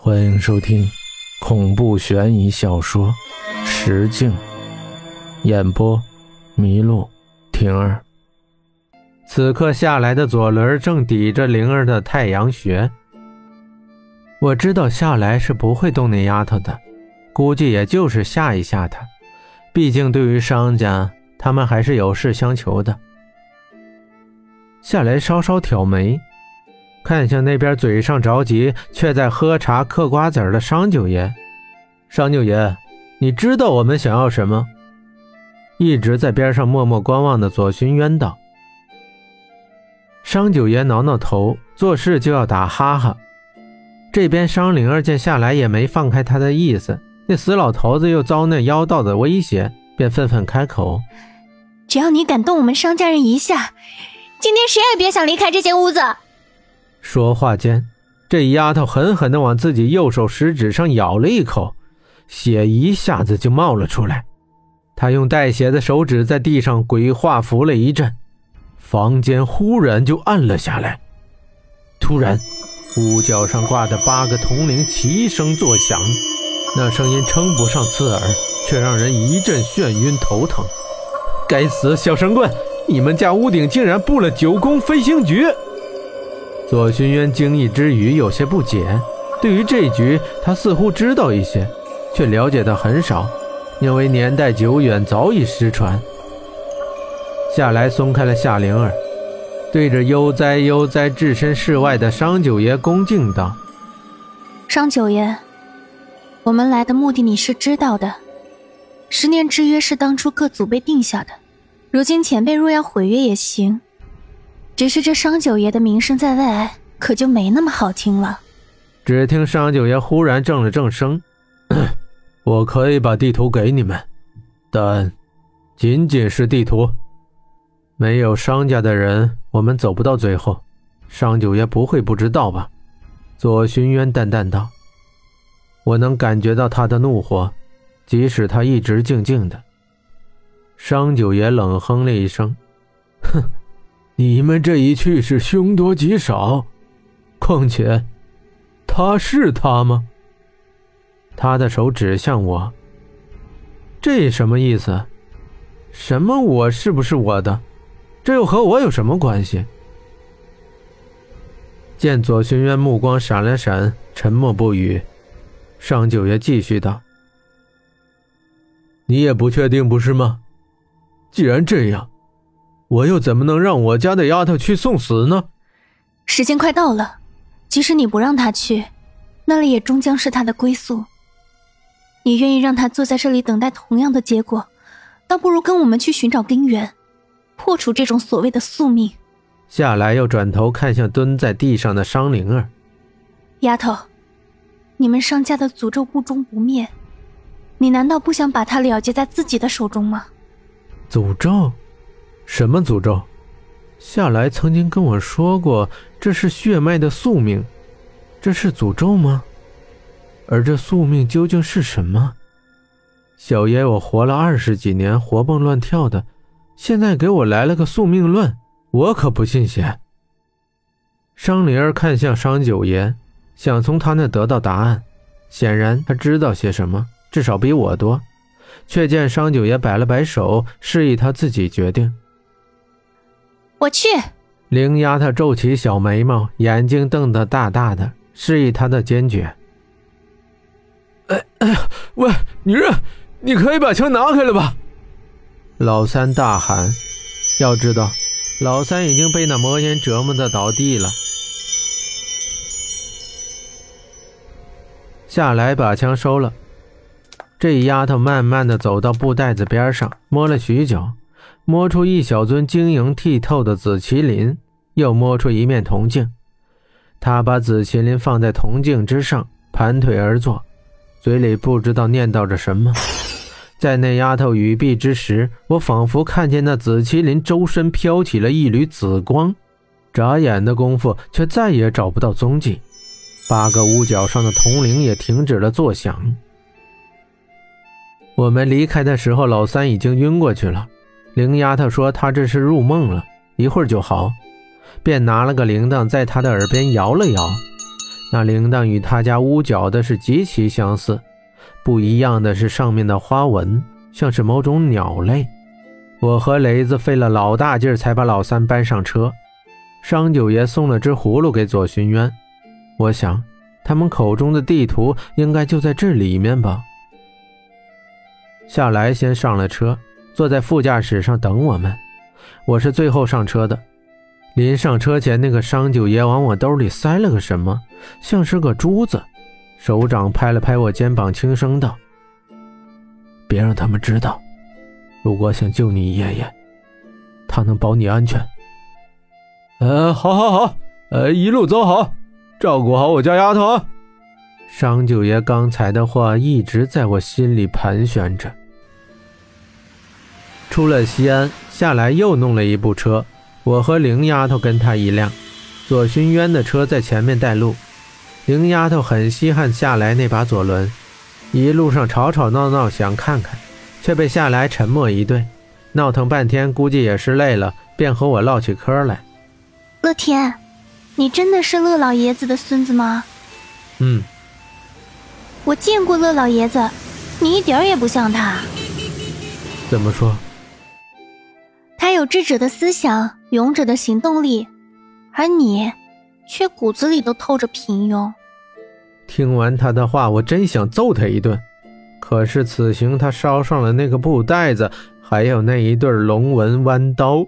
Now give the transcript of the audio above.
欢迎收听恐怖悬疑小说《石镜》，演播：麋鹿婷儿。此刻下来的左轮正抵着灵儿的太阳穴。我知道下来是不会动那丫头的，估计也就是吓一吓她。毕竟对于商家，他们还是有事相求的。下来稍稍挑眉。看向那边嘴上着急却在喝茶嗑瓜子的商九爷，商九爷，你知道我们想要什么？一直在边上默默观望的左寻渊道。商九爷挠挠头，做事就要打哈哈。这边商灵儿见下来也没放开他的意思，那死老头子又遭那妖道的威胁，便愤愤开口：“只要你敢动我们商家人一下，今天谁也别想离开这间屋子。”说话间，这丫头狠狠地往自己右手食指上咬了一口，血一下子就冒了出来。她用带血的手指在地上鬼画符了一阵，房间忽然就暗了下来。突然，屋角上挂的八个铜铃齐声作响，那声音称不上刺耳，却让人一阵眩晕头疼。该死，小神棍，你们家屋顶竟然布了九宫飞行局！左寻渊惊异之余，有些不解。对于这局，他似乎知道一些，却了解的很少，因为年代久远，早已失传。夏来松开了夏灵儿，对着悠哉悠哉置身事外的商九爷恭敬道：“商九爷，我们来的目的你是知道的。十年之约是当初各祖辈定下的，如今前辈若要毁约也行。”只是这商九爷的名声在外，可就没那么好听了。只听商九爷忽然正了正声：“ 我可以把地图给你们，但仅仅是地图。没有商家的人，我们走不到最后。商九爷不会不知道吧？”左寻渊淡淡道：“我能感觉到他的怒火，即使他一直静静的。”商九爷冷哼了一声：“哼。”你们这一去是凶多吉少，况且，他是他吗？他的手指向我，这什么意思？什么我是不是我的？这又和我有什么关系？见左寻渊目光闪了闪，沉默不语。尚九爷继续道：“你也不确定，不是吗？既然这样。”我又怎么能让我家的丫头去送死呢？时间快到了，即使你不让她去，那里也终将是她的归宿。你愿意让她坐在这里等待同样的结果，倒不如跟我们去寻找根源，破除这种所谓的宿命。夏来又转头看向蹲在地上的商灵儿，丫头，你们商家的诅咒不终不灭，你难道不想把它了结在自己的手中吗？诅咒。什么诅咒？夏来曾经跟我说过，这是血脉的宿命，这是诅咒吗？而这宿命究竟是什么？小爷我活了二十几年，活蹦乱跳的，现在给我来了个宿命论，我可不信邪。商灵儿看向商九爷，想从他那得到答案，显然他知道些什么，至少比我多。却见商九爷摆了摆手，示意他自己决定。我去。灵丫头皱起小眉毛，眼睛瞪得大大的，示意她的坚决。哎哎呀，喂，女人，你可以把枪拿开了吧？老三大喊。要知道，老三已经被那魔烟折磨的倒地了。下来，把枪收了。这丫头慢慢的走到布袋子边上，摸了许久。摸出一小尊晶莹剔透的紫麒麟，又摸出一面铜镜。他把紫麒麟放在铜镜之上，盘腿而坐，嘴里不知道念叨着什么。在那丫头语毕之时，我仿佛看见那紫麒麟周身飘起了一缕紫光，眨眼的功夫，却再也找不到踪迹。八个屋角上的铜铃也停止了作响。我们离开的时候，老三已经晕过去了。灵丫头说：“她这是入梦了，一会儿就好。”便拿了个铃铛，在她的耳边摇了摇。那铃铛与他家屋角的是极其相似，不一样的是上面的花纹像是某种鸟类。我和雷子费了老大劲儿才把老三搬上车。商九爷送了只葫芦给左寻渊，我想他们口中的地图应该就在这里面吧。下来先上了车，坐在副驾驶上等我们。我是最后上车的。临上车前，那个商九爷往我兜里塞了个什么，像是个珠子。手掌拍了拍我肩膀，轻声道：“别让他们知道。如果想救你爷爷，他能保你安全。”呃，好，好，好，呃，一路走好，照顾好我家丫头啊。商九爷刚才的话一直在我心里盘旋着。出了西安，下来又弄了一部车，我和灵丫头跟他一辆，左勋渊的车在前面带路。灵丫头很稀罕下来那把左轮，一路上吵吵闹闹想看看，却被下来沉默一对，闹腾半天，估计也是累了，便和我唠起嗑来。乐天，你真的是乐老爷子的孙子吗？嗯。我见过乐老爷子，你一点也不像他。怎么说？有智者的思想，勇者的行动力，而你，却骨子里都透着平庸。听完他的话，我真想揍他一顿。可是此行他捎上了那个布袋子，还有那一对龙纹弯刀。